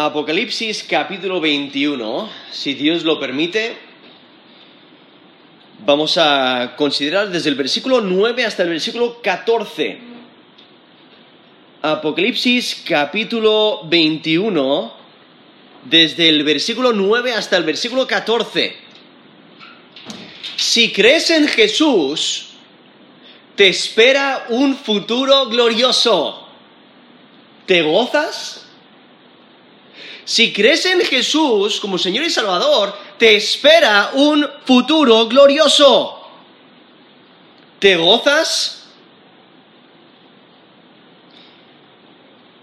Apocalipsis capítulo 21, si Dios lo permite, vamos a considerar desde el versículo 9 hasta el versículo 14. Apocalipsis capítulo 21, desde el versículo 9 hasta el versículo 14. Si crees en Jesús, te espera un futuro glorioso. ¿Te gozas? Si crees en Jesús como Señor y Salvador, te espera un futuro glorioso. ¿Te gozas?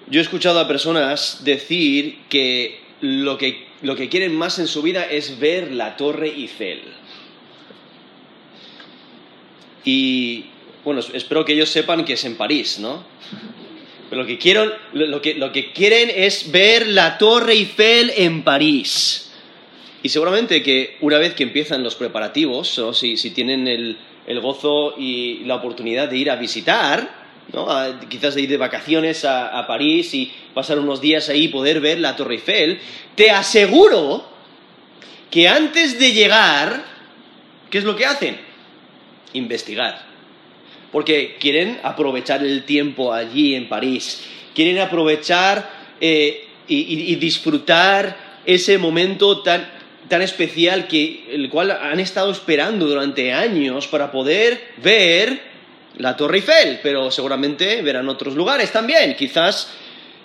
Yo he escuchado a personas decir que lo que, lo que quieren más en su vida es ver la Torre Eiffel. Y bueno, espero que ellos sepan que es en París, ¿no? Lo que, quiero, lo, que, lo que quieren es ver la Torre Eiffel en París. Y seguramente que una vez que empiezan los preparativos, o si, si tienen el, el, gozo y la oportunidad de ir a visitar, ¿no? a, quizás de ir de vacaciones a, a, París y pasar unos días ahí y poder ver la Torre Eiffel, te aseguro que antes de llegar, ¿qué es lo que hacen? Investigar porque quieren aprovechar el tiempo allí en París, quieren aprovechar eh, y, disfrutar ese momento tan, tan especial que el cual han estado esperando durante años para poder ver la Torre Eiffel, pero seguramente verán otros lugares también. Quizás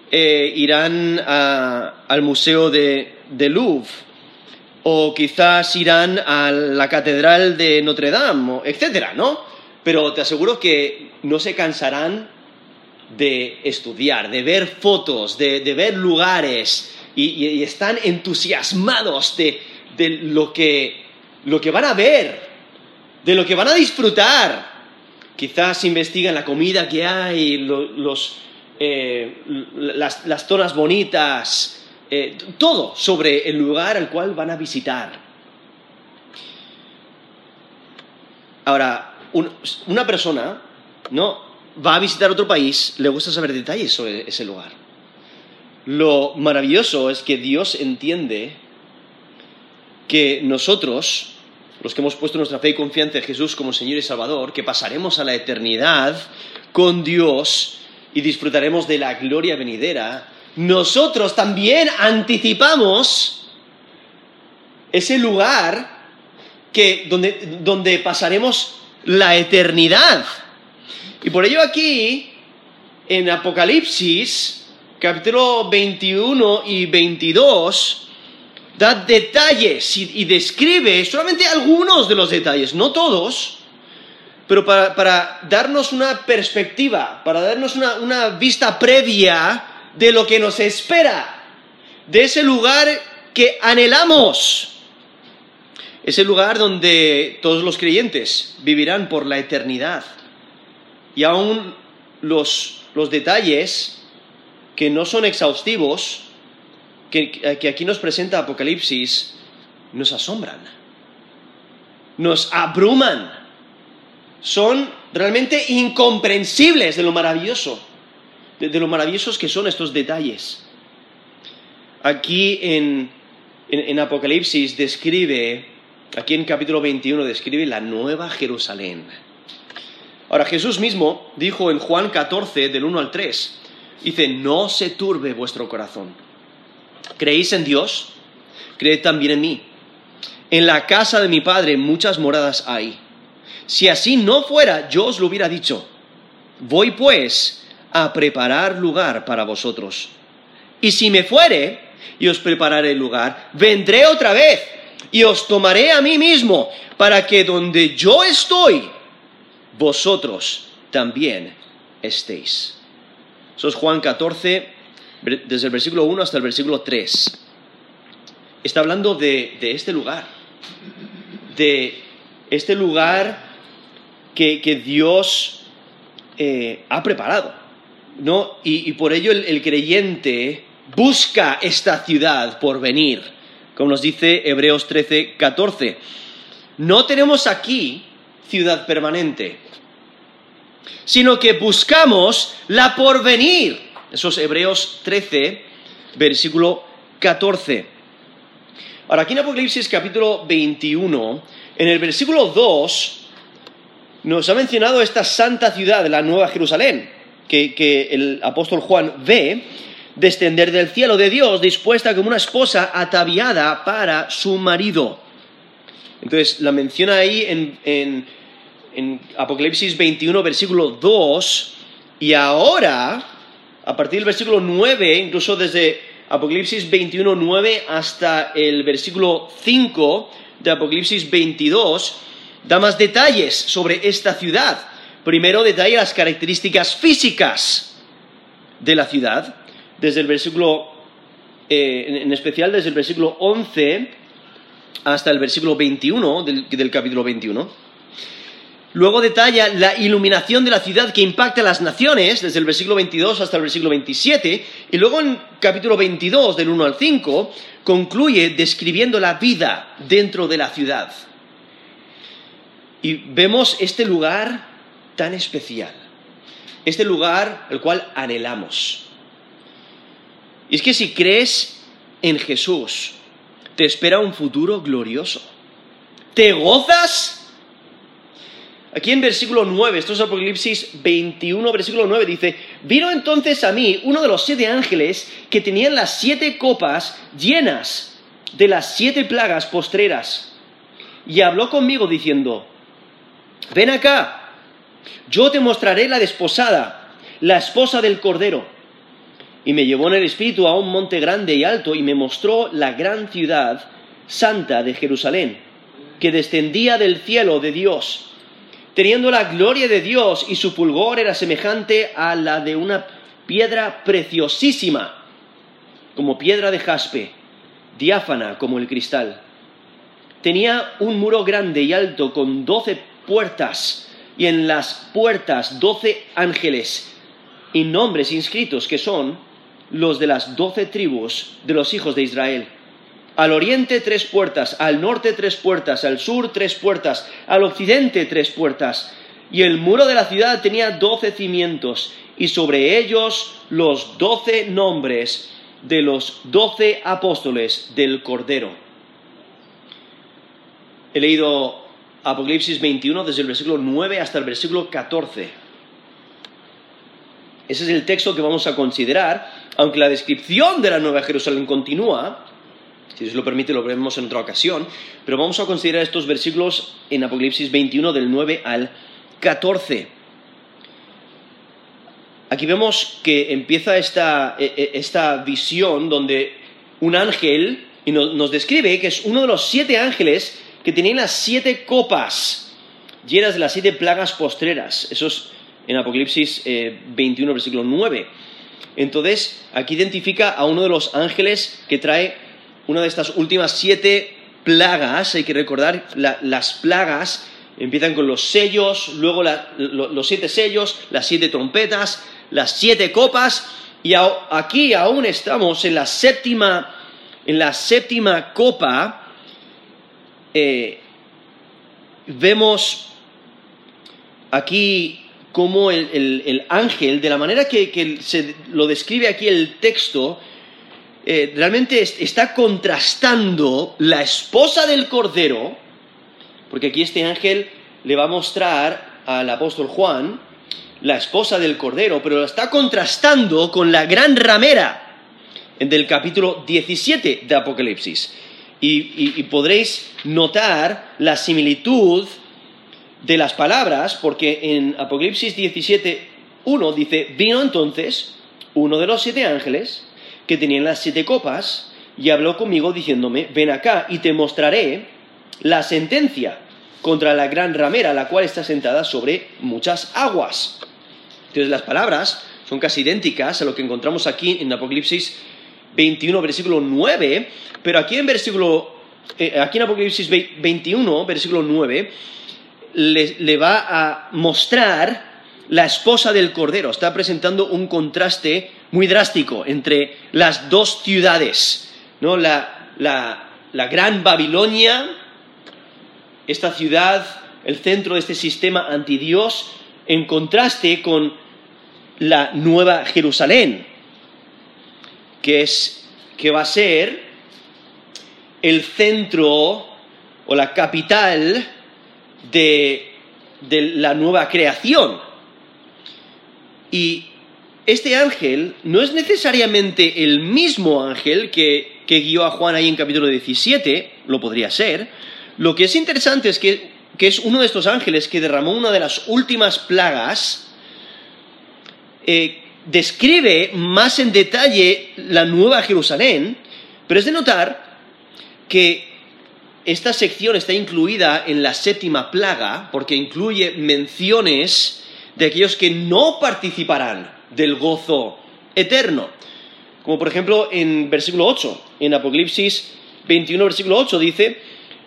eh, irán al Museo de, de, Louvre o quizás irán a la Catedral de Notre Dame, etcétera, ¿no? Pero te aseguro que no se cansarán de estudiar, de ver fotos, de, de ver lugares y, están entusiasmados de, de lo, que, lo que van a ver, de lo que van a disfrutar. Quizás investigan la comida que hay, los, eh, las, las, zonas bonitas, eh, todo sobre el lugar al cual van a visitar. Ahora, una persona no va a visitar otro país, le gusta saber detalles sobre ese lugar. Lo maravilloso es que Dios entiende que nosotros, los que hemos puesto nuestra fe y confianza en Jesús como Señor y Salvador, que pasaremos a la eternidad con Dios y disfrutaremos de la gloria venidera, nosotros también anticipamos ese lugar que, donde, donde pasaremos la eternidad. Y por ello aquí, en Apocalipsis, capítulo 21 y 22, da detalles y, describe solamente algunos de los detalles, no todos, pero para, darnos una perspectiva, para darnos una vista previa de lo que nos espera, de ese lugar que anhelamos ese lugar donde todos los creyentes vivirán por la eternidad. Y aún los, los detalles que no son exhaustivos, que, que aquí nos presenta Apocalipsis, nos asombran, nos abruman, son realmente incomprensibles de lo maravilloso, de, lo maravillosos que son estos detalles. Aquí en, en Apocalipsis describe Aquí en capítulo 21 describe la nueva Jerusalén. Ahora Jesús mismo dijo en Juan 14, del 1 al 3, dice, no se turbe vuestro corazón. ¿Creéis en Dios? Creed también en mí. En la casa de mi Padre muchas moradas hay. Si así no fuera, yo os lo hubiera dicho. Voy pues a preparar lugar para vosotros. Y si me fuere y os prepararé el lugar, vendré otra vez y os tomaré a mí mismo, para que donde yo estoy, vosotros también estéis. Eso es Juan 14, desde el versículo 1 hasta el versículo 3. Está hablando de, este lugar, de este lugar que, Dios eh, ha preparado. ¿no? Y, por ello el, el creyente busca esta ciudad por venir como nos dice Hebreos 13, 14. No tenemos aquí ciudad permanente, sino que buscamos la porvenir. Eso es Hebreos 13, versículo 14. Ahora, aquí en Apocalipsis capítulo 21, en el versículo 2, nos ha mencionado esta santa ciudad, la Nueva Jerusalén, que, que el apóstol Juan ve descender del cielo de Dios, dispuesta como una esposa ataviada para su marido. Entonces, la menciona ahí en, en, Apocalipsis 21, versículo 2, y ahora, a partir del versículo 9, incluso desde Apocalipsis 21, 9 hasta el versículo 5 de Apocalipsis 22, da más detalles sobre esta ciudad. Primero detalla las características físicas de la ciudad, desde el versículo, eh, en especial desde el versículo 11 hasta el versículo 21 del, del capítulo 21. Luego detalla la iluminación de la ciudad que impacta a las naciones, desde el versículo 22 hasta el versículo 27, y luego en capítulo 22, del 1 al 5, concluye describiendo la vida dentro de la ciudad. Y vemos este lugar tan especial, este lugar el cual anhelamos. Y es que si crees en Jesús, te espera un futuro glorioso. ¿Te gozas? Aquí en versículo 9, esto es Apocalipsis 21, versículo 9, dice, vino entonces a mí uno de los siete ángeles que tenían las siete copas llenas de las siete plagas postreras, y habló conmigo diciendo, ven acá, yo te mostraré la desposada, la esposa del Cordero. Y me llevó en el espíritu a un monte grande y alto y me mostró la gran ciudad santa de Jerusalén, que descendía del cielo de Dios teniendo la gloria de Dios y su fulgor era semejante a la de una piedra preciosísima, como piedra de jaspe, diáfana como el cristal. Tenía un muro grande y alto con doce puertas, y en las puertas doce ángeles y nombres inscritos que son los de las doce tribus de los hijos de Israel. Al oriente tres puertas, al norte tres puertas, al sur tres puertas, al occidente tres puertas. Y el muro de la ciudad tenía doce cimientos, y sobre ellos los doce nombres de los doce apóstoles del Cordero. He leído Apocalipsis 21 desde el versículo 9 hasta el versículo 14. Ese es el texto que vamos a considerar, aunque la descripción de la Nueva Jerusalén continúa, si Dios lo permite, lo veremos en otra ocasión. Pero vamos a considerar estos versículos en Apocalipsis 21 del 9 al 14. Aquí vemos que empieza esta, e, e, esta visión donde un ángel y nos, describe que es uno de los siete ángeles que tenían las siete copas llenas de las siete plagas postreras. Eso es en Apocalipsis 21, eh, versículo 9. Entonces, aquí identifica a uno de los ángeles que trae una de estas últimas siete plagas, hay que recordar, las plagas empiezan con los sellos, luego los siete sellos, las siete trompetas, las siete copas, y aquí aún estamos en la séptima, en la séptima copa, eh, vemos aquí como el, ángel, de la manera que se lo describe aquí el texto, eh, realmente está contrastando la esposa del Cordero, porque aquí este ángel le va a mostrar al apóstol Juan la esposa del Cordero, pero lo está contrastando con la gran ramera del capítulo 17 de Apocalipsis. Y, podréis notar la similitud de las palabras, porque en Apocalipsis 17, 1 dice, vino entonces uno de los siete ángeles, que tenían las siete copas y habló conmigo diciéndome, ven acá y te mostraré la sentencia contra la gran ramera, la cual está sentada sobre muchas aguas. Entonces las palabras son casi idénticas a lo que encontramos aquí en Apocalipsis 21, versículo 9, pero aquí en versículo, eh, aquí en Apocalipsis 21, versículo 9, le va a mostrar la esposa del Cordero. Está presentando un contraste muy drástico entre las dos ciudades, ¿no? la, la gran Babilonia, esta ciudad, el centro de este sistema antidios, en contraste con la nueva Jerusalén, que es, que va a ser el centro o la capital de, de la nueva creación. Y este ángel no es necesariamente el mismo ángel que, que, guió a Juan ahí en capítulo 17, lo podría ser. Lo que es interesante es que, que, es uno de estos ángeles que derramó una de las últimas plagas, eh, describe más en detalle la nueva Jerusalén, pero es de notar que esta sección está incluida en la séptima plaga porque incluye menciones de aquellos que no participarán del gozo eterno. Como por ejemplo en versículo 8, en Apocalipsis 21, versículo 8 dice,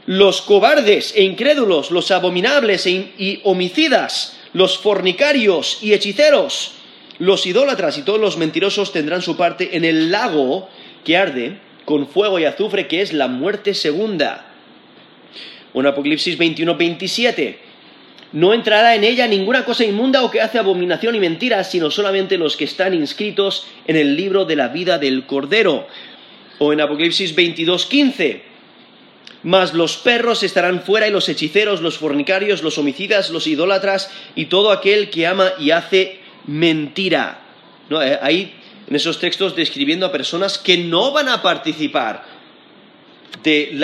los cobardes e incrédulos, los abominables e y homicidas, los fornicarios y hechiceros, los idólatras y todos los mentirosos tendrán su parte en el lago que arde con fuego y azufre, que es la muerte segunda. En Apocalipsis 21, 27. No entrará en ella ninguna cosa inmunda o que hace abominación y mentira, sino solamente los que están inscritos en el libro de la vida del Cordero. O en Apocalipsis 22, 15. Mas los perros estarán fuera y los hechiceros, los fornicarios, los homicidas, los idólatras y todo aquel que ama y hace mentira. ¿No? Eh, ahí en esos textos describiendo a personas que no van a participar de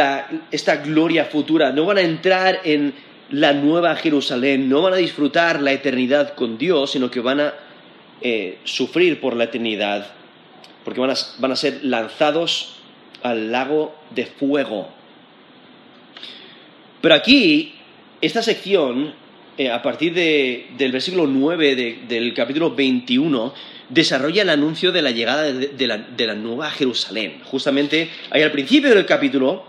esta gloria futura, no van a entrar en la nueva Jerusalén, no van a disfrutar la eternidad con Dios, sino que van a eh, sufrir por la eternidad, porque van a, ser lanzados al lago de fuego. Pero aquí, esta sección, eh, a partir del versículo 9 del capítulo 21, desarrolla el anuncio de la llegada de, la, nueva Jerusalén. Justamente ahí al principio del capítulo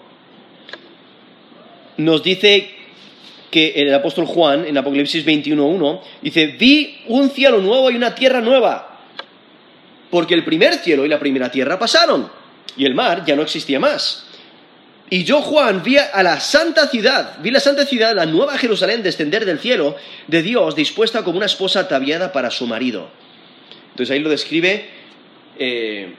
nos dice que el apóstol Juan, en Apocalipsis 21.1, dice, vi un cielo nuevo y una tierra nueva, porque el primer cielo y la primera tierra pasaron, y el mar ya no existía más. Y yo, Juan, vi a la santa ciudad, vi la santa ciudad, la nueva Jerusalén, descender del cielo de Dios, dispuesta como una esposa ataviada para su marido. Entonces ahí lo describe eh,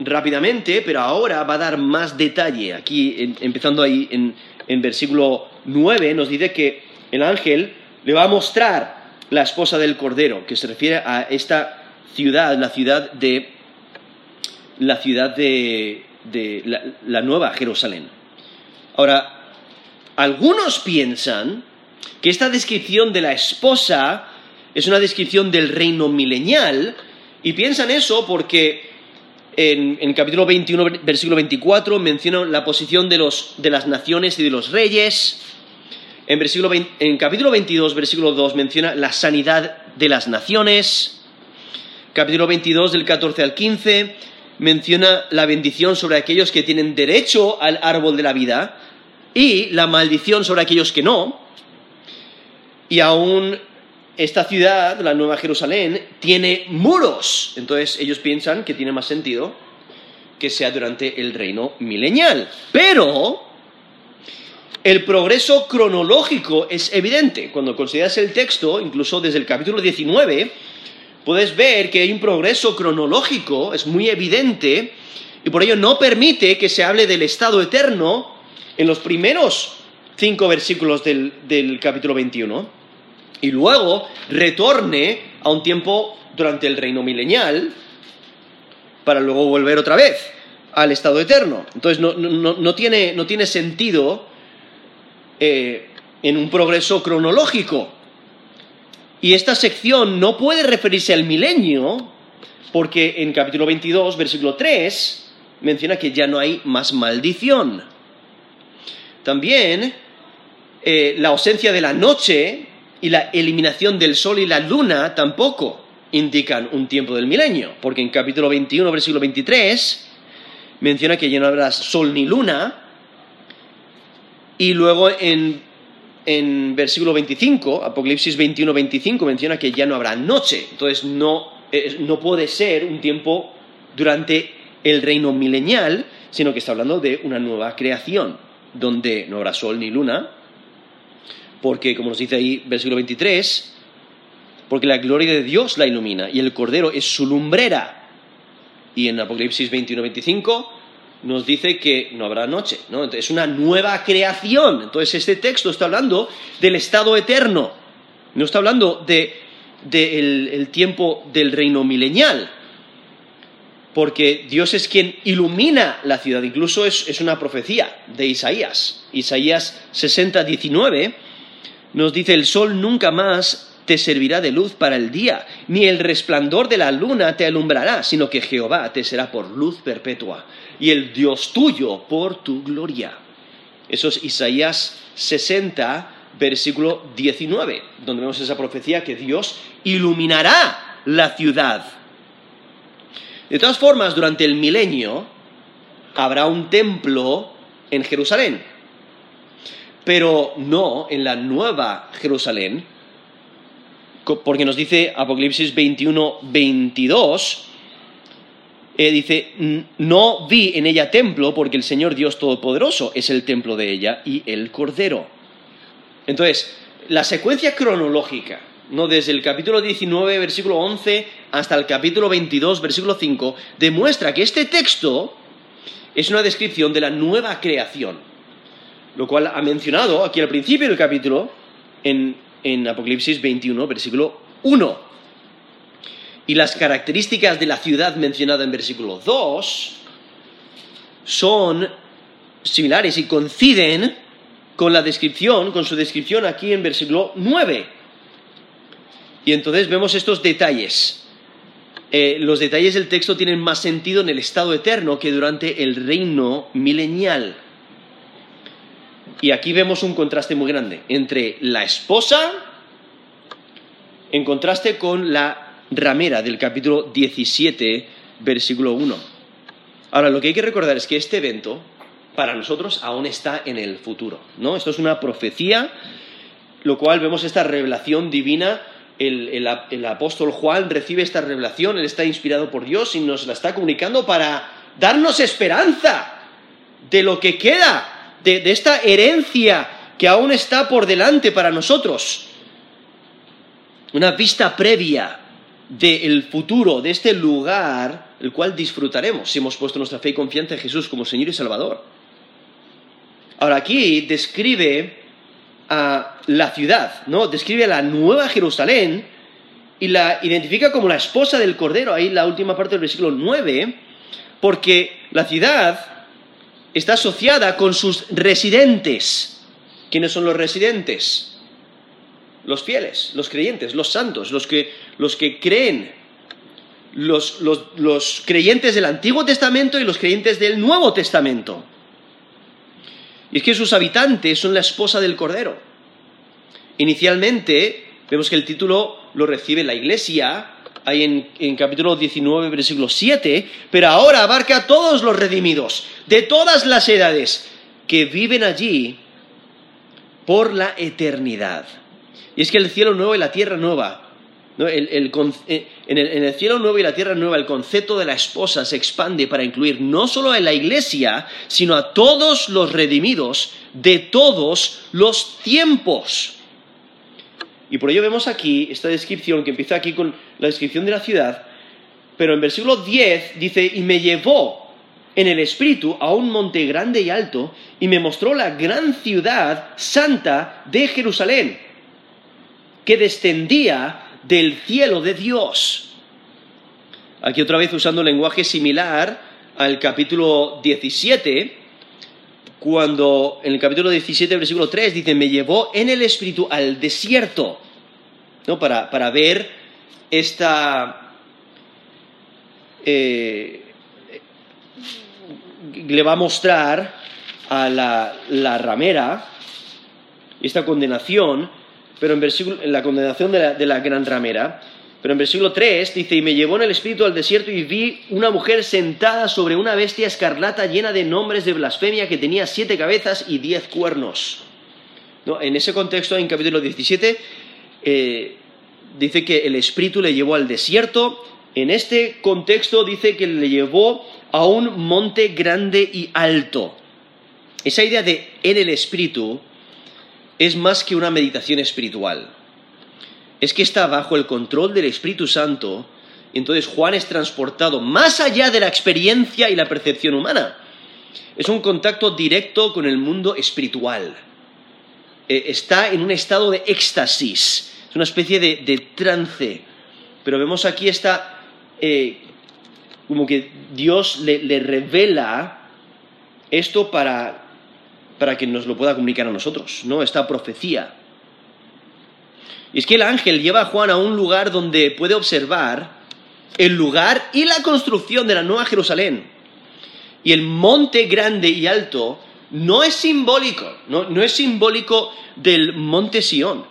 rápidamente, pero ahora va a dar más detalle. Aquí, empezando ahí en, versículo 9, nos dice que el ángel le va a mostrar la esposa del Cordero, que se refiere a esta ciudad, la ciudad de la ciudad de, la, la, nueva Jerusalén. Ahora, algunos piensan que esta descripción de la esposa es una descripción del reino milenial, y piensan eso porque en, el capítulo 21, versículo 24, menciona la posición de, los, de las naciones y de los reyes. En, versículo en capítulo 22, versículo 2, menciona la sanidad de las naciones. Capítulo 22, del 14 al 15, menciona la bendición sobre aquellos que tienen derecho al árbol de la vida y la maldición sobre aquellos que no. Y aún esta ciudad, la Nueva Jerusalén, tiene muros. Entonces ellos piensan que tiene más sentido que sea durante el reino milenial. Pero el progreso cronológico es evidente. Cuando consideras el texto, incluso desde el capítulo 19, puedes ver que hay un progreso cronológico, es muy evidente, y por ello no permite que se hable del estado eterno en los primeros cinco versículos del, del capítulo 21 y luego retorne a un tiempo durante el reino milenial para luego volver otra vez al estado eterno. Entonces no, tiene, sentido eh, en un progreso cronológico. Y esta sección no puede referirse al milenio porque en capítulo 22, versículo 3, menciona que ya no hay más maldición. También eh, la ausencia de la noche y la eliminación del sol y la luna tampoco indican un tiempo del milenio, porque en capítulo 21, versículo 23, menciona que ya no habrá sol ni luna, y luego en, en versículo 25, Apocalipsis 21, 25, menciona que ya no habrá noche, entonces no, no puede ser un tiempo durante el reino milenial, sino que está hablando de una nueva creación, donde no habrá sol ni luna, porque, como nos dice ahí, versículo 23, porque la gloria de Dios la ilumina y el Cordero es su lumbrera. Y en Apocalipsis 21-25 nos dice que no habrá noche, ¿no? Es una nueva creación. Entonces este texto está hablando del estado eterno, no está hablando del de, el tiempo del reino milenial, porque Dios es quien ilumina la ciudad, incluso es, es una profecía de Isaías. Isaías 60, 19 nos dice, el sol nunca más te servirá de luz para el día, ni el resplandor de la luna te alumbrará, sino que Jehová te será por luz perpetua, y el Dios tuyo por tu gloria. Eso es Isaías 60, versículo 19, donde vemos esa profecía que Dios iluminará la ciudad. De todas formas, durante el milenio habrá un templo en Jerusalén, pero no en la nueva Jerusalén, porque nos dice Apocalipsis 21, 22, eh, dice, no vi en ella templo porque el Señor Dios Todopoderoso es el templo de ella y el Cordero. Entonces, la secuencia cronológica, ¿no? desde el capítulo 19, versículo 11, hasta el capítulo 22, versículo 5, demuestra que este texto es una descripción de la nueva creación, lo cual ha mencionado aquí al principio del capítulo en en Apocalipsis 21, versículo 1. Y las características de la ciudad mencionada en versículo 2 son similares y coinciden con la descripción, con su descripción aquí en versículo 9. Y entonces vemos estos detalles. Eh, los detalles del texto tienen más sentido en el estado eterno que durante el reino milenial. Y aquí vemos un contraste muy grande entre la esposa en contraste con la ramera del capítulo 17, versículo 1. Ahora, lo que hay que recordar es que este evento para nosotros aún está en el futuro, ¿no? Esto es una profecía, lo cual vemos esta revelación divina el, el, apóstol Juan recibe esta revelación, él está inspirado por Dios y nos la está comunicando para darnos esperanza de lo que queda de, esta herencia que aún está por delante para nosotros. Una vista previa del futuro, de este lugar, el cual disfrutaremos si hemos puesto nuestra fe y confianza en Jesús como Señor y Salvador. Ahora aquí describe a la ciudad, ¿no? Describe a la nueva Jerusalén y la identifica como la esposa del Cordero, ahí la última parte del versículo 9, porque la ciudad está asociada con sus residentes. ¿Quiénes son los residentes? Los fieles, los creyentes, los santos, los que, los que creen, los, los creyentes del Antiguo Testamento y los creyentes del Nuevo Testamento. Y es que sus habitantes son la esposa del Cordero. Inicialmente, vemos que el título lo recibe la Iglesia, ahí en, capítulo 19, versículo 7, pero ahora abarca a todos los redimidos, de todas las edades, que viven allí por la eternidad. Y es que el cielo nuevo y la tierra nueva, eh, el, en, el, cielo nuevo y la tierra nueva, el concepto de la esposa se expande para incluir no solo a la iglesia, sino a todos los redimidos de todos los tiempos. Y por ello vemos aquí esta descripción que empieza aquí con la descripción de la ciudad, pero en versículo 10 dice, y me llevó en el espíritu a un monte grande y alto, y me mostró la gran ciudad santa de Jerusalén, que descendía del cielo de Dios. Aquí otra vez usando lenguaje similar al capítulo 17, cuando en el capítulo 17, versículo 3 dice, me llevó en el espíritu al desierto, ¿no? para, para ver esta... Eh, le va a mostrar a la, la ramera esta condenación, pero en, versículo, en la condenación de la, de la gran ramera, pero en versículo 3 dice, y me llevó en el espíritu al desierto y vi una mujer sentada sobre una bestia escarlata llena de nombres de blasfemia que tenía siete cabezas y diez cuernos. ¿No? En ese contexto, en capítulo 17, eh, dice que el espíritu le llevó al desierto. En este contexto dice que le llevó a un monte grande y alto. Esa idea de en el espíritu es más que una meditación espiritual es que está bajo el control del Espíritu Santo Y entonces Juan es transportado más allá de la experiencia y la percepción humana. Es un contacto directo con el mundo espiritual. Eh, está en un estado de éxtasis, es una especie de, trance. Pero vemos aquí está eh, como que Dios le, revela esto para, para que nos lo pueda comunicar a nosotros, ¿no? Esta profecía. Y es que el ángel lleva a Juan a un lugar donde puede observar el lugar y la construcción de la Nueva Jerusalén. Y el monte grande y alto no es simbólico, no, es simbólico del monte Sión.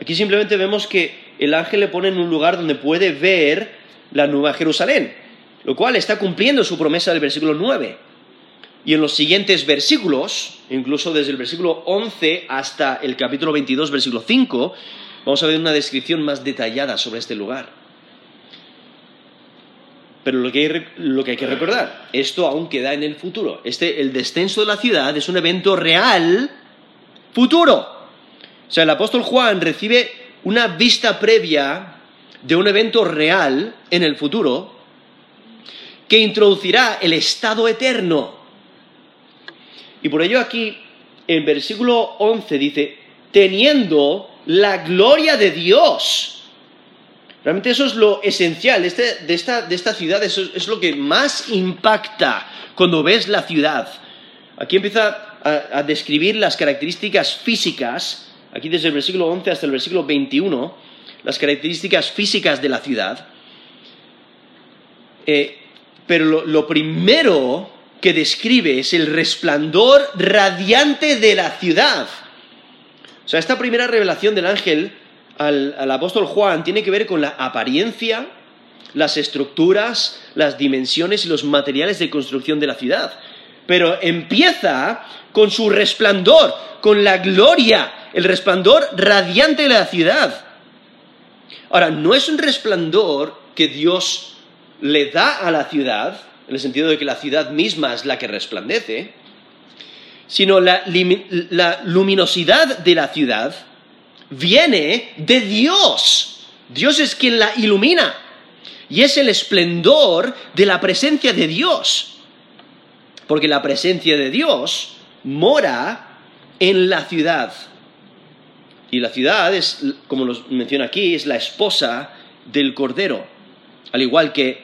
Aquí simplemente vemos que el ángel le pone en un lugar donde puede ver la Nueva Jerusalén, lo cual está cumpliendo su promesa del versículo 9. Y en los siguientes versículos, incluso desde el versículo 11 hasta el capítulo 22, versículo 5, vamos a ver una descripción más detallada sobre este lugar. Pero lo que, hay, que recordar, esto aún queda en el futuro. Este, el descenso de la ciudad es un evento real futuro. O sea, el apóstol Juan recibe una vista previa de un evento real en el futuro que introducirá el estado eterno. Y por ello aquí, en versículo 11 dice, teniendo la gloria de Dios Realmente eso es lo esencial este, de, esta, ciudad, eso es lo que más impacta cuando ves la ciudad. Aquí empieza a, describir las características físicas, aquí desde el versículo 11 hasta el versículo 21, las características físicas de la ciudad. Eh, pero lo primero que describe es el resplandor radiante de la ciudad. O sea, esta primera revelación del ángel al, apóstol Juan tiene que ver con la apariencia, las estructuras, las dimensiones y los materiales de construcción de la ciudad. Pero empieza con su resplandor, con la gloria, el resplandor radiante de la ciudad. Ahora, no es un resplandor que Dios le da a la ciudad, en el sentido de que la ciudad misma es la que resplandece, sino la luminosidad de la ciudad viene de Dios. Dios es quien la ilumina. Y es el esplendor de la presencia de Dios. Porque la presencia de Dios mora en la ciudad. Y la ciudad es, como lo menciona aquí, es la esposa del Cordero. Al igual que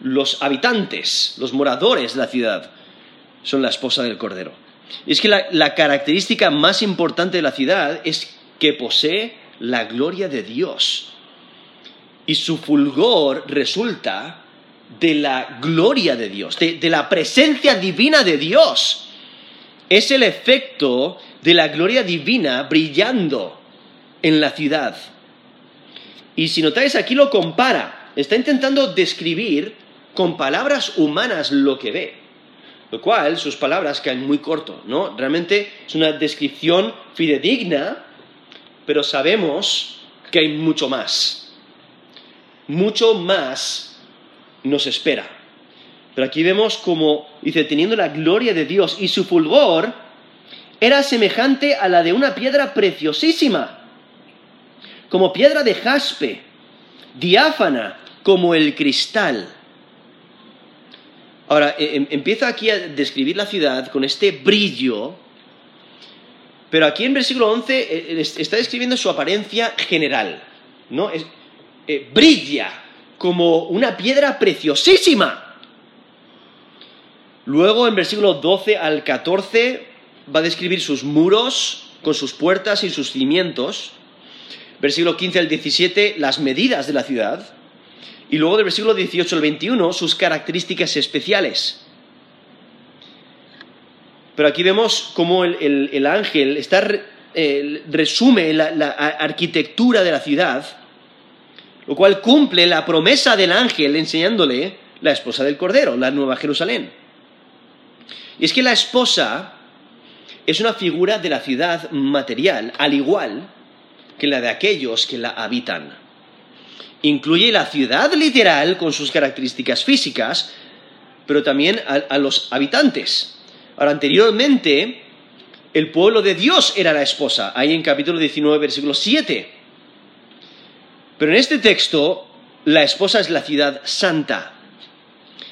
los habitantes, los moradores de la ciudad, son la esposa del Cordero. Es que la, la característica más importante de la ciudad es que posee la gloria de Dios. Y su fulgor resulta de la gloria de Dios, de, la presencia divina de Dios. Es el efecto de la gloria divina brillando en la ciudad. Y si notáis aquí lo compara, está intentando describir con palabras humanas lo que ve. Lo cual, sus palabras caen muy corto, ¿no? Realmente es una descripción fidedigna pero sabemos que hay mucho más. Mucho más nos espera. Pero aquí vemos como, dice, teniendo la gloria de Dios y su fulgor era semejante a la de una piedra preciosísima, como piedra de jaspe, diáfana como el cristal. Ahora, e, em, empieza aquí a describir la ciudad con este brillo pero aquí en versículo 11 eh, está describiendo su apariencia general, ¿no? Eh, brilla como una piedra preciosísima. Luego en versículo 12 al 14 va a describir sus muros con sus puertas y sus cimientos. Versículo 15 al 17 las medidas de la ciudad. Y luego del versículo 18 al 21 sus características especiales. Pero aquí vemos cómo el, ángel está, resume la, la arquitectura de la ciudad, lo cual cumple la promesa del ángel enseñándole la esposa del Cordero, la Nueva Jerusalén. Y es que la esposa es una figura de la ciudad material, al igual que la de aquellos que la habitan. Incluye la ciudad literal con sus características físicas, pero también a los habitantes. Ahora, anteriormente, el pueblo de Dios era la esposa, ahí en capítulo 19, versículo 7. Pero en este texto, la esposa es la ciudad santa.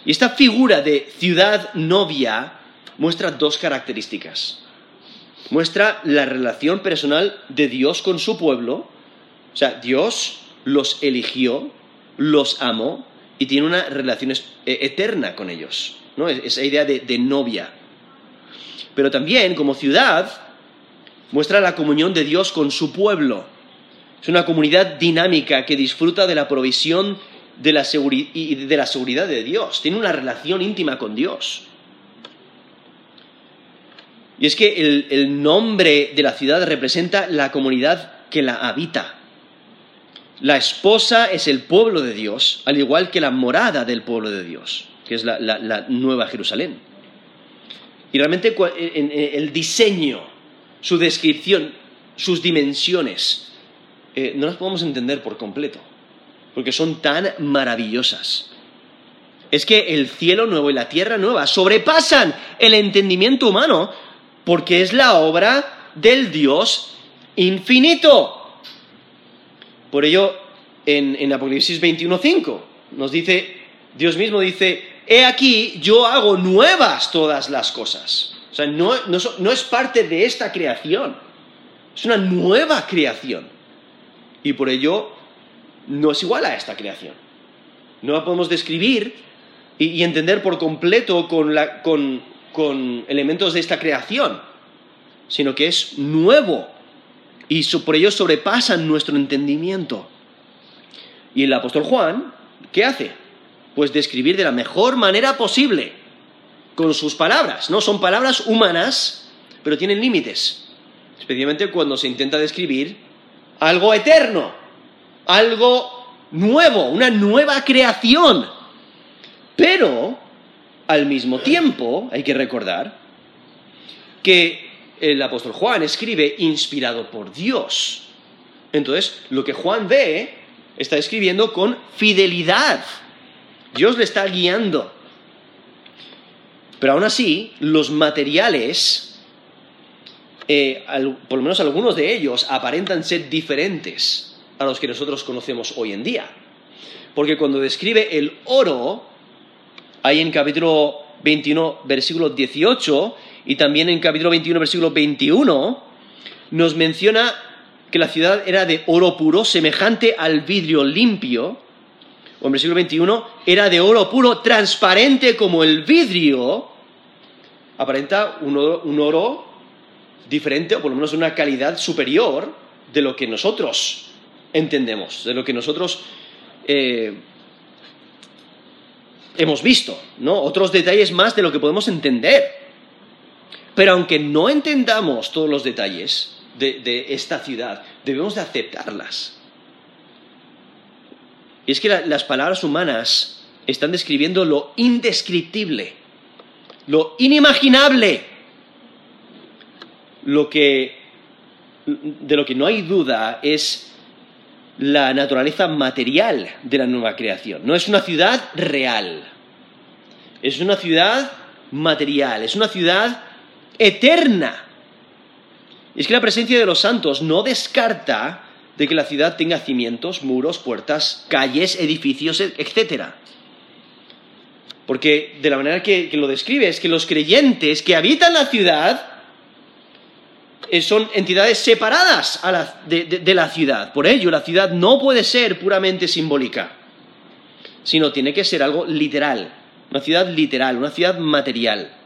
Y esta figura de ciudad novia muestra dos características. Muestra la relación personal de Dios con su pueblo. O sea, Dios los eligió, los amó y tiene una relación eh, eterna con ellos. ¿no? Esa idea de, de novia. Pero también, como ciudad, muestra la comunión de Dios con su pueblo. Es una comunidad dinámica que disfruta de la provisión de la y de la seguridad de Dios. Tiene una relación íntima con Dios. Y es que el, el, nombre de la ciudad representa la comunidad que la habita. La esposa es el pueblo de Dios, al igual que la morada del pueblo de Dios, que es la, nueva Jerusalén. Y realmente en el diseño, su descripción, sus dimensiones, eh, no las podemos entender por completo, porque son tan maravillosas. Es que el cielo nuevo y la tierra nueva sobrepasan el entendimiento humano porque es la obra del Dios infinito. Por ello, en, en Apocalipsis 21.5 nos dice, Dios mismo dice, he aquí, yo hago nuevas todas las cosas. O sea, no, es parte de esta creación, es una nueva creación. Y por ello no es igual a esta creación. No la podemos describir y, entender por completo con, con, elementos de esta creación, sino que es nuevo y por ello sobrepasan nuestro entendimiento. Y el apóstol Juan, ¿qué hace? pues describir de la mejor manera posible, con sus palabras, ¿no? Son palabras humanas, pero tienen límites, especialmente cuando se intenta describir algo eterno, algo nuevo, una nueva creación. Pero, al mismo tiempo, hay que recordar que el apóstol Juan escribe inspirado por Dios. Entonces, lo que Juan ve está escribiendo con fidelidad Dios le está guiando. Pero aún así, los materiales, eh, por lo menos algunos de ellos, aparentan ser diferentes a los que nosotros conocemos hoy en día. Porque cuando describe el oro, ahí en capítulo 21, versículo 18, y también en capítulo 21, versículo 21, nos menciona que la ciudad era de oro puro, semejante al vidrio limpio, o en versículo 21, era de oro puro, transparente como el vidrio, aparenta un oro, diferente, o por lo menos una calidad superior de lo que nosotros entendemos, de lo que nosotros eh, hemos visto, ¿no? Otros detalles más de lo que podemos entender. Pero aunque no entendamos todos los detalles de esta ciudad, debemos de aceptarlas y es que las palabras humanas están describiendo lo indescriptible, lo inimaginable, lo que de lo que no hay duda es la naturaleza material de la nueva creación. No es una ciudad real, es una ciudad material, es una ciudad eterna. Y es que la presencia de los santos no descarta de que la ciudad tenga cimientos, muros, puertas, calles, edificios, etc. Porque de la manera que, lo describe es que los creyentes que habitan la ciudad eh, son entidades separadas de, la ciudad. Por ello, la ciudad no puede ser puramente simbólica, sino tiene que ser algo literal, una ciudad literal, una ciudad material.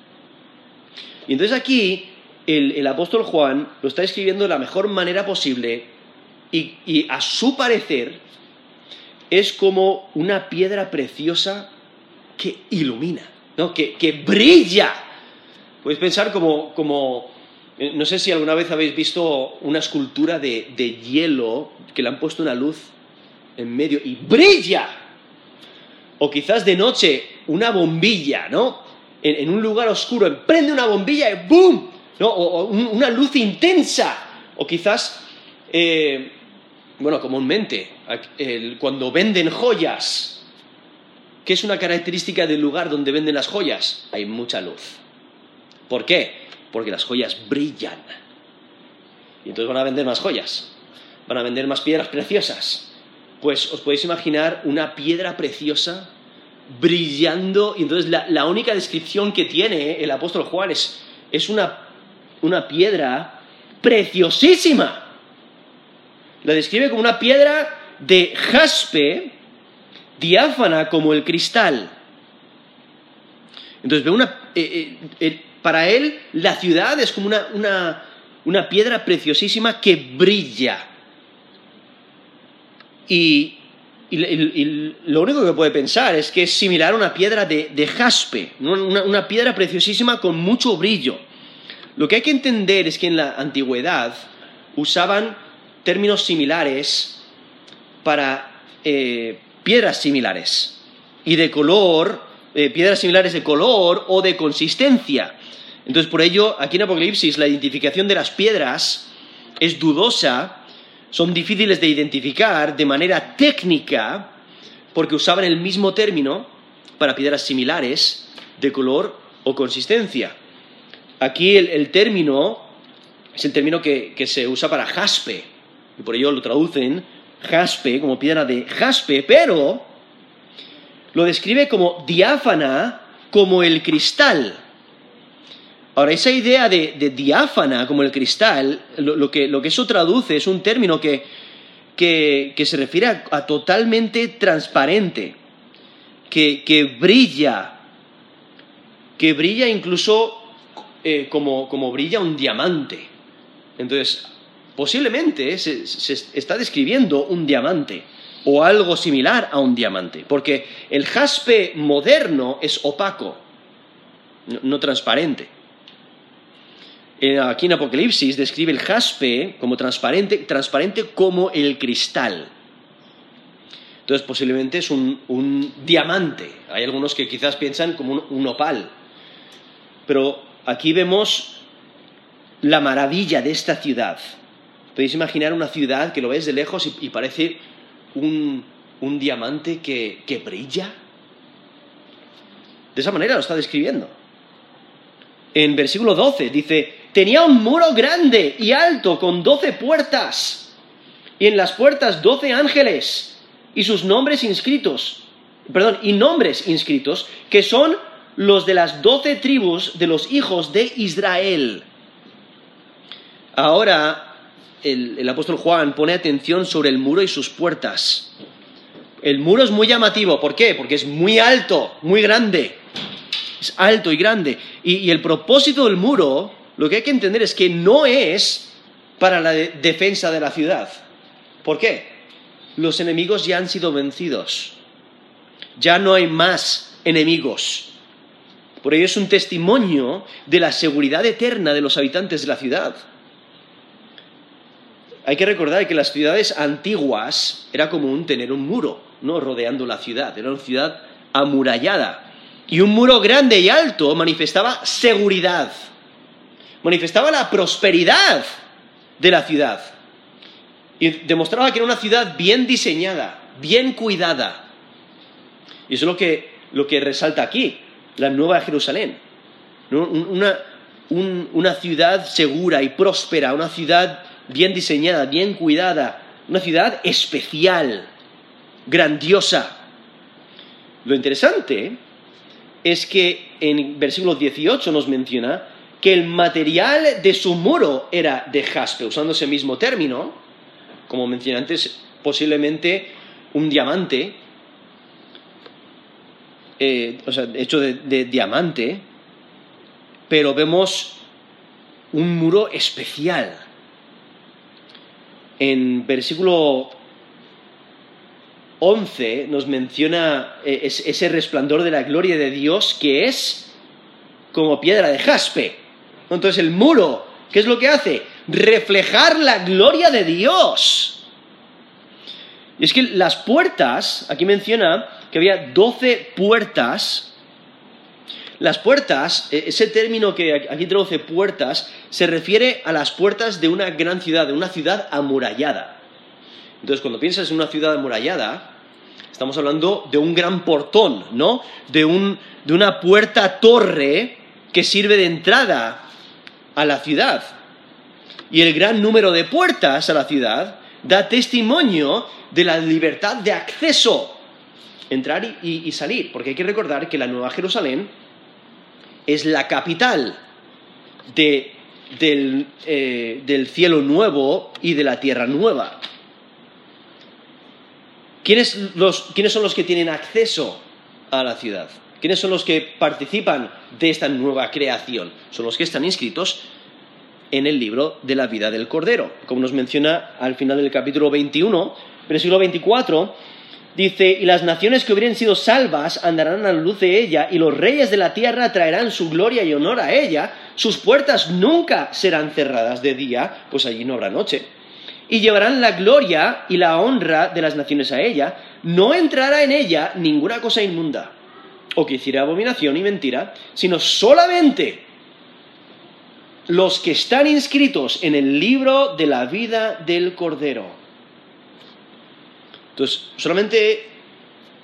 Y entonces aquí el, el apóstol Juan lo está escribiendo de la mejor manera posible y, a su parecer es como una piedra preciosa que ilumina, ¿no? que, brilla. Puedes pensar como, como, eh, no sé si alguna vez habéis visto una escultura de, hielo que le han puesto una luz en medio y brilla. O quizás de noche una bombilla, ¿no? En, un lugar oscuro, prende una bombilla y ¡boom! O, una luz intensa. O quizás eh, bueno, comúnmente, cuando venden joyas, ¿qué es una característica del lugar donde venden las joyas? Hay mucha luz. ¿Por qué? Porque las joyas brillan. Y entonces van a vender más joyas, van a vender más piedras preciosas. pues os podéis imaginar una piedra preciosa brillando, y entonces la, única descripción que tiene el apóstol Juan es, una, una piedra preciosísima. La describe como una piedra de jaspe, diáfana como el cristal. Entonces ve una, eh, eh, para él la ciudad es como una, una piedra preciosísima que brilla. Y, lo único que puede pensar es que es similar a una piedra de, jaspe, una, piedra preciosísima con mucho brillo. Lo que hay que entender es que en la antigüedad usaban términos similares para eh, piedras similares y de color, eh, piedras similares de color o de consistencia. Entonces, por ello, aquí en Apocalipsis la identificación de las piedras es dudosa, son difíciles de identificar de manera técnica, porque usaban el mismo término para piedras similares de color o consistencia. Aquí el, término es el término que, que, se usa para jaspe, y por ello lo traducen jaspe como piedra de jaspe, pero lo describe como diáfana como el cristal. Ahora, esa idea de, diáfana como el cristal, lo, que, eso traduce es un término que, se refiere a, totalmente transparente, que, brilla, que brilla incluso eh, como, brilla un diamante. Entonces, posiblemente se, está describiendo un diamante o algo similar a un diamante, porque el jaspe moderno es opaco, no transparente aquí en Apocalipsis describe el jaspe como transparente, transparente como el cristal. Entonces posiblemente es un, diamante. Hay algunos que quizás piensan como un, opal. Pero aquí vemos la maravilla de esta ciudad. Podéis imaginar una ciudad que lo ves de lejos y, parece un, diamante que brilla. De esa manera lo está describiendo. En versículo 12 dice, tenía un muro grande y alto con doce puertas, y en las puertas doce ángeles, y sus nombres inscritos, perdón, y nombres inscritos, que son los de las doce tribus de los hijos de Israel. Ahora el, apóstol Juan pone atención sobre el muro y sus puertas. El muro es muy llamativo, ¿por qué? Porque es muy alto, muy grande. Es alto y grande. y el propósito del muro lo que hay que entender es que no es para la defensa de la ciudad. ¿Por qué? Los enemigos ya han sido vencidos. Ya no hay más enemigos. Por ello es un testimonio de la seguridad eterna de los habitantes de la ciudad. Hay que recordar que las ciudades antiguas era común tener un muro, ¿no? rodeando la ciudad. Era una ciudad amurallada. Y un muro grande y alto manifestaba seguridad manifestaba la prosperidad de la ciudad y demostraba que era una ciudad bien diseñada, bien cuidada. Y eso es lo que, lo que resalta aquí, la Nueva Jerusalén. Una, una ciudad segura y próspera, una ciudad bien diseñada, bien cuidada, una ciudad especial, grandiosa. Lo interesante es que en versículo 18 nos menciona que el material de su muro era de jaspe, usando ese mismo término, como mencioné antes, posiblemente un diamante, eh, o sea, hecho de, diamante, pero vemos un muro especial. En versículo 11 nos menciona eh, ese resplandor de la gloria de Dios que es como piedra de jaspe. Entonces el muro, ¿qué es lo que hace? Reflejar la gloria de Dios. Y es que las puertas, aquí menciona que había doce puertas. Las puertas, e, ese término que aquí traduce puertas, se refiere a las puertas de una gran ciudad, de una ciudad amurallada. Entonces, cuando piensas en una ciudad amurallada, estamos hablando de un gran portón, ¿no? De, de una puerta torre que sirve de entrada a la ciudad. Y el gran número de puertas a la ciudad da testimonio de la libertad de acceso, entrar y, salir, porque hay que recordar que la Nueva Jerusalén es la capital de eh, del, cielo nuevo y de la tierra nueva. ¿Quiénes, ¿Quiénes son los que tienen acceso a la ciudad? ¿Quiénes son los que participan de esta nueva creación? Son los que están inscritos en el libro de la vida del Cordero. Como nos menciona al final del capítulo 21, versículo 24, dice, y las naciones que hubieran sido salvas andarán a la luz de ella, y los reyes de la tierra traerán su gloria y honor a ella, sus puertas nunca serán cerradas de día, pues allí no habrá noche. Y llevarán la gloria y la honra de las naciones a ella. No entrará en ella ninguna cosa inmunda, o que hiciera abominación y mentira, sino solamente los que están inscritos en el libro de la vida del Cordero. Entonces, solamente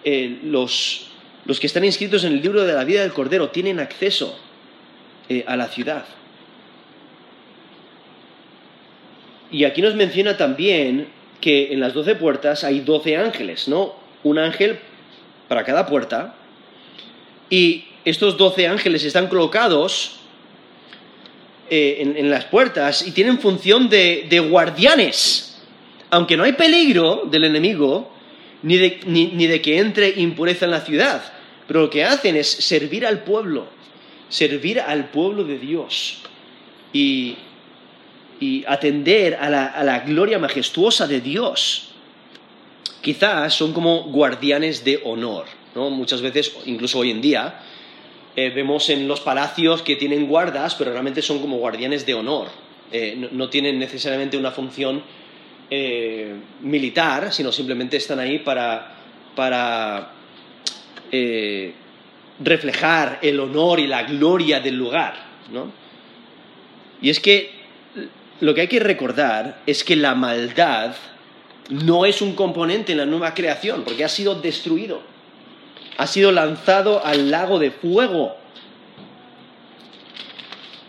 eh, los, los que están inscritos en el libro de la vida del Cordero tienen acceso eh, a la ciudad. Y aquí nos menciona también que en las doce puertas hay doce ángeles, ¿no? Un ángel para cada puerta. Y estos doce ángeles están colocados eh, en, las puertas y tienen función de, guardianes. Aunque no hay peligro del enemigo, ni de, ni de que entre impureza en la ciudad, pero lo que hacen es servir al pueblo servir al pueblo de Dios y, atender a la, gloria majestuosa de Dios. Quizás son como guardianes de honor, Muchas veces, incluso hoy en día, eh, vemos en los palacios que tienen guardas, pero realmente son como guardianes de honor. Eh, no, tienen necesariamente una función eh, militar, sino simplemente están ahí para, para reflejar el honor y la gloria del lugar, ¿no? Y es que lo que hay que recordar es que la maldad no es un componente en la nueva creación, porque ha sido destruido, ha sido lanzado al lago de fuego.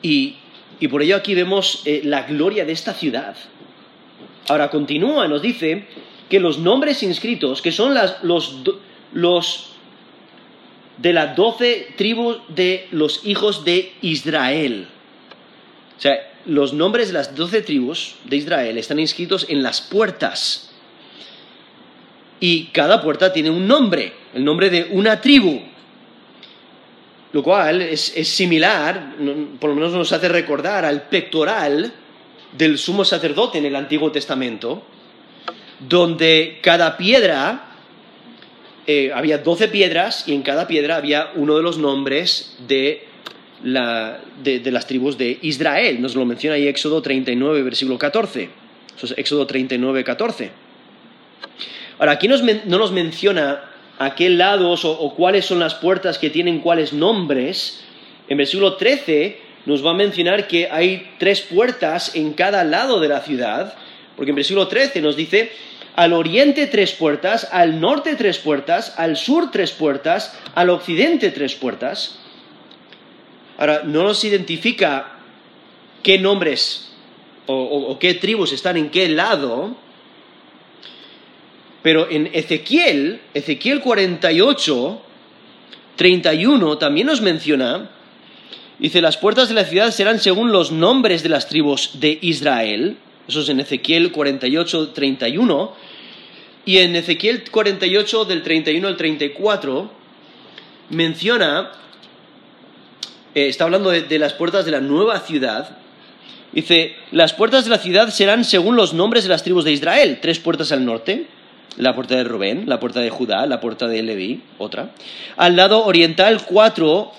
Y, por ello aquí vemos eh, la gloria de esta ciudad. Ahora continúa, nos dice que los nombres inscritos, que son los, los de las doce tribus de los hijos de Israel. O sea, los nombres de las doce tribus de Israel están inscritos en las puertas. Y cada puerta tiene un nombre, el nombre de una tribu. Lo cual es, es similar, por lo menos nos hace recordar al pectoral del sumo sacerdote en el Antiguo Testamento, donde cada piedra eh, había doce piedras y en cada piedra había uno de los nombres de, las tribus de Israel. Nos lo menciona ahí Éxodo 39, versículo 14. Eso es Éxodo 39, 14. Ahora, aquí no nos menciona a qué lados o, cuáles son las puertas que tienen cuáles nombres. En versículo 13 nos va a mencionar que hay tres puertas en cada lado de la ciudad, porque en versículo 13 nos dice, al oriente tres puertas, al norte tres puertas, al sur tres puertas, al occidente tres puertas. Ahora, no nos identifica qué nombres o, qué tribus están en qué lado, pero en Ezequiel, Ezequiel 48, 31 también nos menciona, dice, las puertas de la ciudad serán según los nombres de las tribus de Israel, eso es en Ezequiel 48, 31. Y en Ezequiel 48, del 31 al 34, menciona, eh, está hablando de, de las puertas de la nueva ciudad, Dice, las puertas de la ciudad serán según los nombres de las tribus de Israel. Tres puertas al norte, la puerta de Rubén, la puerta de Judá, la puerta de Leví, otra. Al lado oriental, cuatro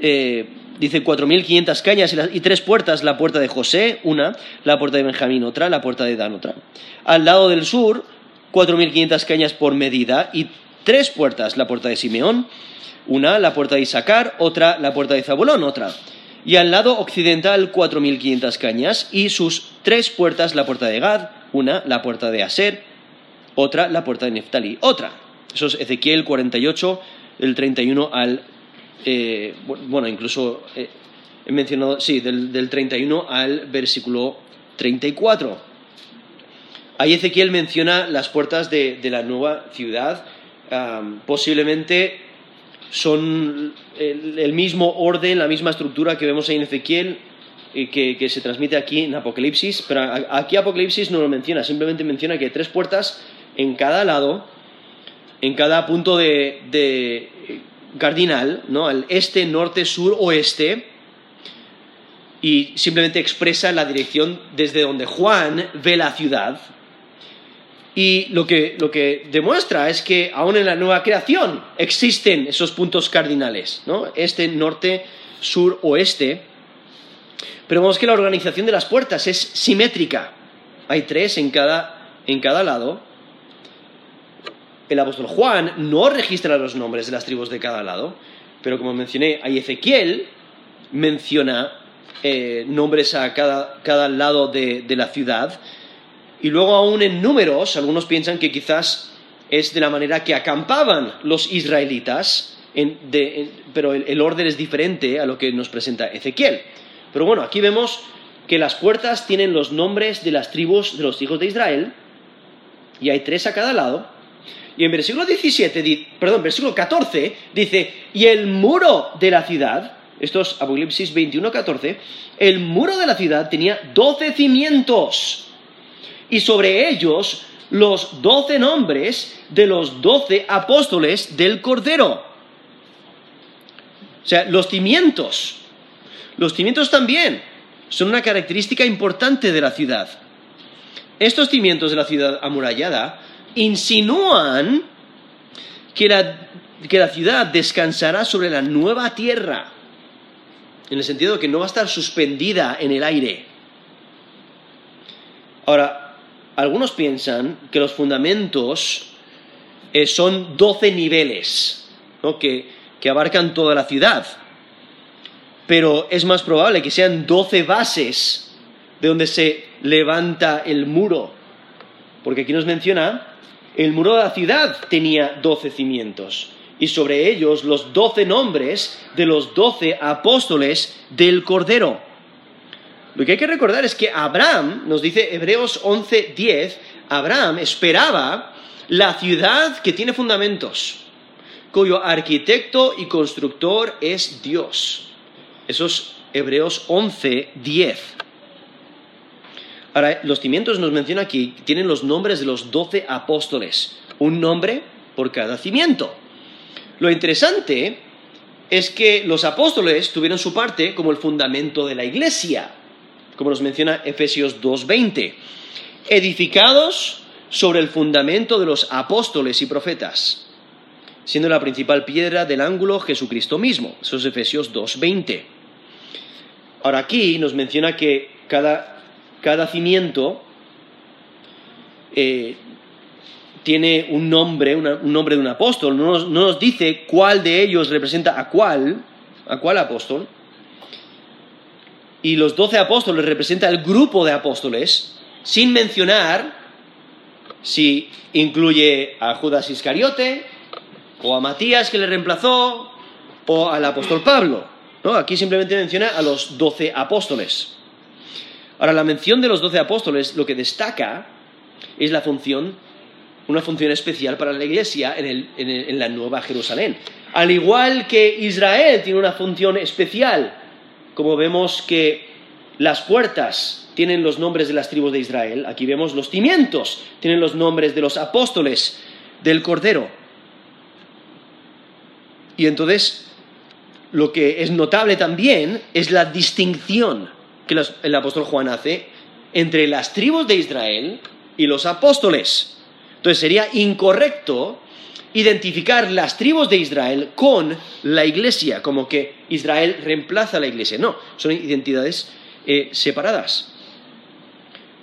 eh, dice 4.500 cañas y, tres puertas, la puerta de José, una, la puerta de Benjamín, otra, la puerta de Dan, otra. Al lado del sur, 4.500 cañas por medida y tres puertas, la puerta de Simeón, una, la puerta de Isaacar, otra, la puerta de Zabulón, otra. Y al lado occidental, 4.500 cañas y sus tres puertas, la puerta de Gad, una, la puerta de Aser, otra, la puerta de Neftali, otra. Eso es Ezequiel 48, del 31 al eh, bueno, incluso eh, he mencionado, sí, del, 31 al versículo 34. Ahí Ezequiel menciona las puertas de, la nueva ciudad. posiblemente son el, mismo orden, la misma estructura que vemos ahí en Ezequiel, y que, se transmite aquí en Apocalipsis, pero aquí Apocalipsis no lo menciona, simplemente menciona que hay tres puertas en cada lado, en cada punto de, cardinal, ¿no? al este, norte, sur, oeste, y simplemente expresa la dirección desde donde Juan ve la ciudad. Y lo que, lo que demuestra es que aún en la nueva creación existen esos puntos cardinales, ¿no? este, norte, sur, oeste. Pero vemos que la organización de las puertas es simétrica. Hay tres en cada, en cada lado. El apóstol Juan no registra los nombres de las tribus de cada lado, pero como mencioné, hay Ezequiel menciona eh, nombres a cada, lado de, la ciudad. Y luego aún en números, algunos piensan que quizás es de la manera que acampaban los israelitas, pero el, orden es diferente a lo que nos presenta Ezequiel. Pero bueno, aquí vemos que las puertas tienen los nombres de las tribus de los hijos de Israel, y hay tres a cada lado. Y en versículo 17, perdón, versículo 14 dice, y el muro de la ciudad esto es Apocalipsis 21, 14, el muro de la ciudad tenía doce cimientos y sobre ellos los doce nombres de los doce apóstoles del Cordero. O sea, los cimientos, los cimientos también son una característica importante de la ciudad. Estos cimientos de la ciudad amurallada insinúan que la, que la ciudad descansará sobre la nueva tierra en el sentido de que no va a estar suspendida en el aire. Ahora, algunos piensan que los fundamentos eh, son doce niveles que, que abarcan toda la ciudad, pero es más probable que sean doce bases de donde se levanta el muro, porque aquí nos menciona, el muro de la ciudad tenía doce cimientos y sobre ellos los doce nombres de los doce apóstoles del Cordero. Lo que hay que recordar es que Abraham, nos dice Hebreos 11:10, Abraham esperaba la ciudad que tiene fundamentos, cuyo arquitecto y constructor es Dios. Eso es Hebreos 11:10. Ahora, los cimientos nos menciona aquí, tienen los nombres de los doce apóstoles, un nombre por cada cimiento. Lo interesante es que los apóstoles tuvieron su parte como el fundamento de la iglesia, como nos menciona Efesios 2.20, edificados sobre el fundamento de los apóstoles y profetas, siendo la principal piedra del ángulo Jesucristo mismo. Eso es Efesios 2.20. Ahora aquí nos menciona que cada, cimiento eh, tiene un nombre, un nombre de un apóstol, no nos, dice cuál de ellos representa a cuál, a cuál apóstol. Y los doce apóstoles representan el grupo de apóstoles, sin mencionar si incluye a Judas Iscariote, o a Matías que le reemplazó, o al apóstol Pablo. ¿no? Aquí simplemente menciona a los doce apóstoles. Ahora, la mención de los doce apóstoles lo que destaca es la función una función especial para la iglesia en, la Nueva Jerusalén. Al igual que Israel tiene una función especial, como vemos que las puertas tienen los nombres de las tribus de Israel, aquí vemos los cimientos, tienen los nombres de los apóstoles del Cordero. Y entonces, lo que es notable también es la distinción que el apóstol Juan hace entre las tribus de Israel y los apóstoles. Entonces sería incorrecto identificar las tribus de Israel con la iglesia, como que Israel reemplaza a la iglesia. No, son identidades eh, separadas.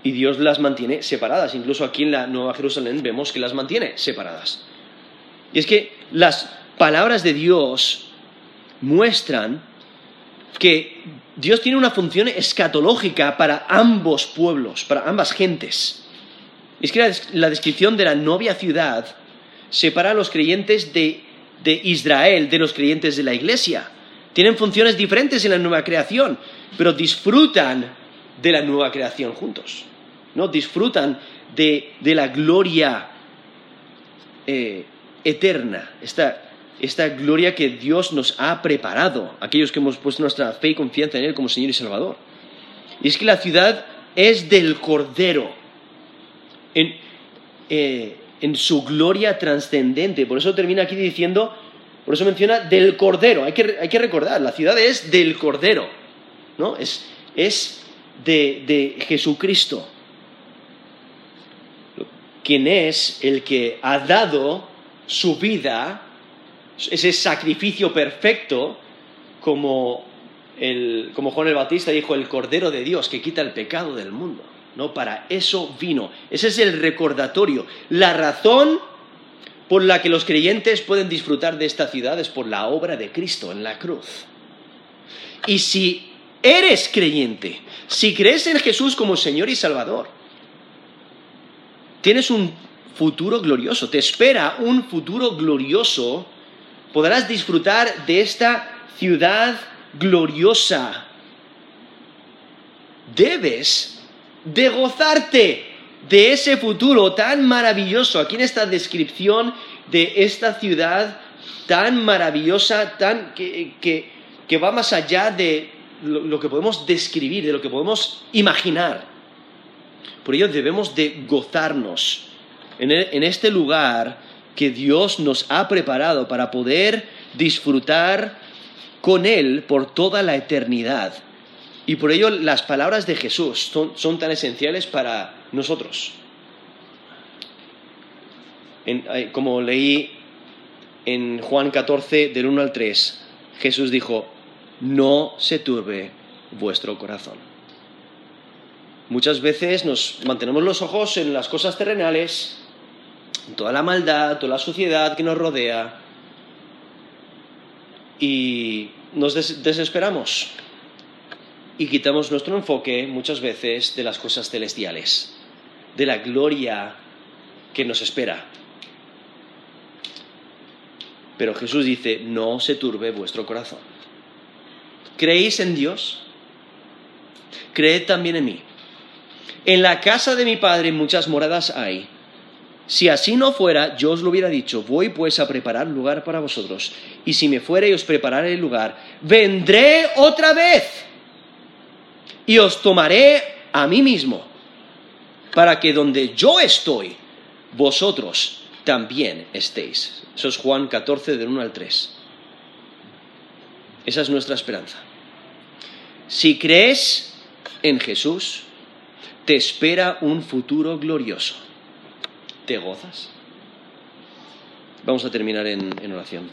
Y Dios las mantiene separadas. Incluso aquí en la Nueva Jerusalén vemos que las mantiene separadas. Y es que las palabras de Dios muestran que Dios tiene una función escatológica para ambos pueblos, para ambas gentes. Es que la, descripción de la novia ciudad separa a los creyentes de, Israel de los creyentes de la iglesia. Tienen funciones diferentes en la nueva creación, pero disfrutan de la nueva creación juntos. ¿no? Disfrutan de, la gloria eh, eterna, esta, esta gloria que Dios nos ha preparado, aquellos que hemos puesto nuestra fe y confianza en Él como Señor y Salvador. Y es que la ciudad es del Cordero, en, eh, en su gloria trascendente. Por eso termina aquí diciendo, por eso menciona del Cordero. Hay que, hay que recordar, la ciudad es del Cordero, ¿no? Es, es de, de Jesucristo, quien es el que ha dado su vida, ese sacrificio perfecto, como, el, como Juan el Bautista dijo, el Cordero de Dios que quita el pecado del mundo. ¿no? Para eso vino. Ese es el recordatorio. La razón por la que los creyentes pueden disfrutar de esta ciudad es por la obra de Cristo en la cruz. Y si eres creyente, si crees en Jesús como Señor y Salvador, tienes un futuro glorioso, te espera un futuro glorioso, podrás disfrutar de esta ciudad gloriosa. Debes de gozarte de ese futuro tan maravilloso. Aquí en esta descripción de esta ciudad tan maravillosa, tan que, va más allá de lo, que podemos describir, de lo que podemos imaginar. Por ello debemos de gozarnos en, en este lugar que Dios nos ha preparado para poder disfrutar con Él por toda la eternidad. Y por ello las palabras de Jesús son, tan esenciales para nosotros. como leí en Juan 14, del 1 al 3, Jesús dijo, no se turbe vuestro corazón. Muchas veces nos mantenemos los ojos en las cosas terrenales, en toda la maldad, toda la suciedad que nos rodea, y nos desesperamos y quitamos nuestro enfoque muchas veces de las cosas celestiales, de la gloria que nos espera. Pero Jesús dice, no se turbe vuestro corazón. ¿Creéis en Dios? Creed también en mí. En la casa de mi Padre muchas moradas hay. Si así no fuera, yo os lo hubiera dicho, voy pues a preparar lugar para vosotros. Y si me fuere y os prepararé el lugar, vendré otra vez y os tomaré a mí mismo, para que donde yo estoy, vosotros también estéis. Eso es Juan 14, del 1 al 3. Esa es nuestra esperanza. Si crees en Jesús, te espera un futuro glorioso. ¿Te gozas? Vamos a terminar en, en oración.